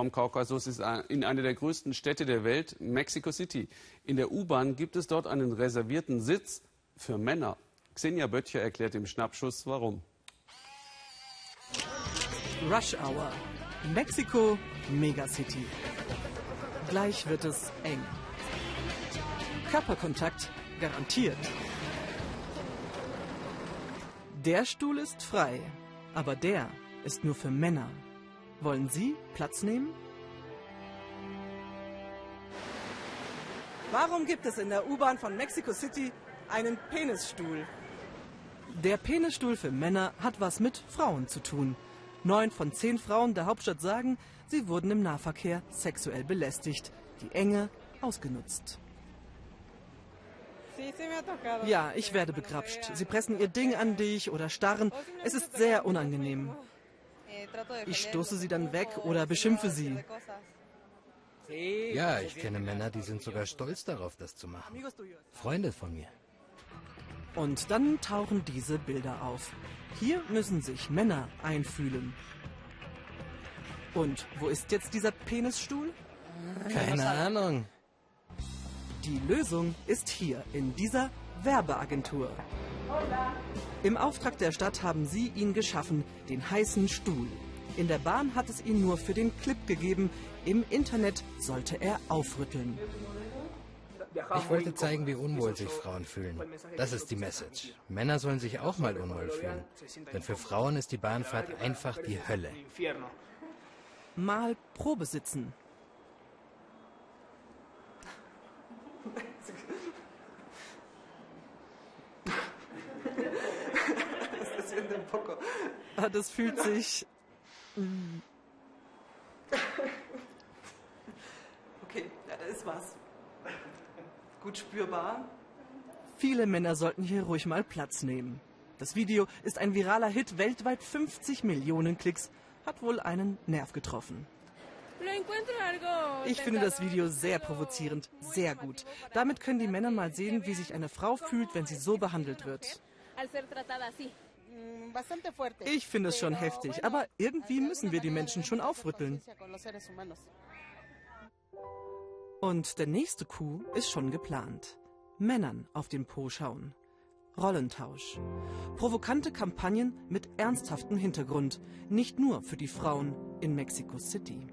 vom Kaukasus ist in einer der größten Städte der Welt, Mexico City. In der U-Bahn gibt es dort einen reservierten Sitz für Männer. Xenia Böttcher erklärt im Schnappschuss, warum. Rush Hour. Mexiko, Megacity. Gleich wird es eng. Körperkontakt garantiert. Der Stuhl ist frei, aber der ist nur für Männer. Wollen Sie Platz nehmen? Warum gibt es in der U-Bahn von Mexico City einen Penisstuhl? Der Penisstuhl für Männer hat was mit Frauen zu tun. Neun von zehn Frauen der Hauptstadt sagen, sie wurden im Nahverkehr sexuell belästigt, die Enge ausgenutzt. Ja, ich werde begrapscht. Sie pressen ihr Ding an dich oder starren. Es ist sehr unangenehm. Ich stoße sie dann weg oder beschimpfe sie. Ja, ich kenne Männer, die sind sogar stolz darauf, das zu machen. Freunde von mir. Und dann tauchen diese Bilder auf. Hier müssen sich Männer einfühlen. Und wo ist jetzt dieser Penisstuhl? Keine Ahnung. Die Lösung ist hier in dieser Werbeagentur. Im Auftrag der Stadt haben sie ihn geschaffen, den heißen Stuhl. In der Bahn hat es ihn nur für den Clip gegeben. Im Internet sollte er aufrütteln. Ich wollte zeigen, wie unwohl sich Frauen fühlen. Das ist die Message. Männer sollen sich auch mal unwohl fühlen. Denn für Frauen ist die Bahnfahrt einfach die Hölle. Mal Probesitzen. Ah, das fühlt sich. Mm. Okay, ja, da ist was. Gut spürbar. Viele Männer sollten hier ruhig mal Platz nehmen. Das Video ist ein viraler Hit, weltweit 50 Millionen Klicks, hat wohl einen Nerv getroffen. Ich finde das Video sehr provozierend, sehr gut. Damit können die Männer mal sehen, wie sich eine Frau fühlt, wenn sie so behandelt wird. Ich finde es schon heftig, aber irgendwie müssen wir die Menschen schon aufrütteln. Und der nächste Coup ist schon geplant. Männern auf den Po schauen. Rollentausch. Provokante Kampagnen mit ernsthaftem Hintergrund. Nicht nur für die Frauen in Mexico City.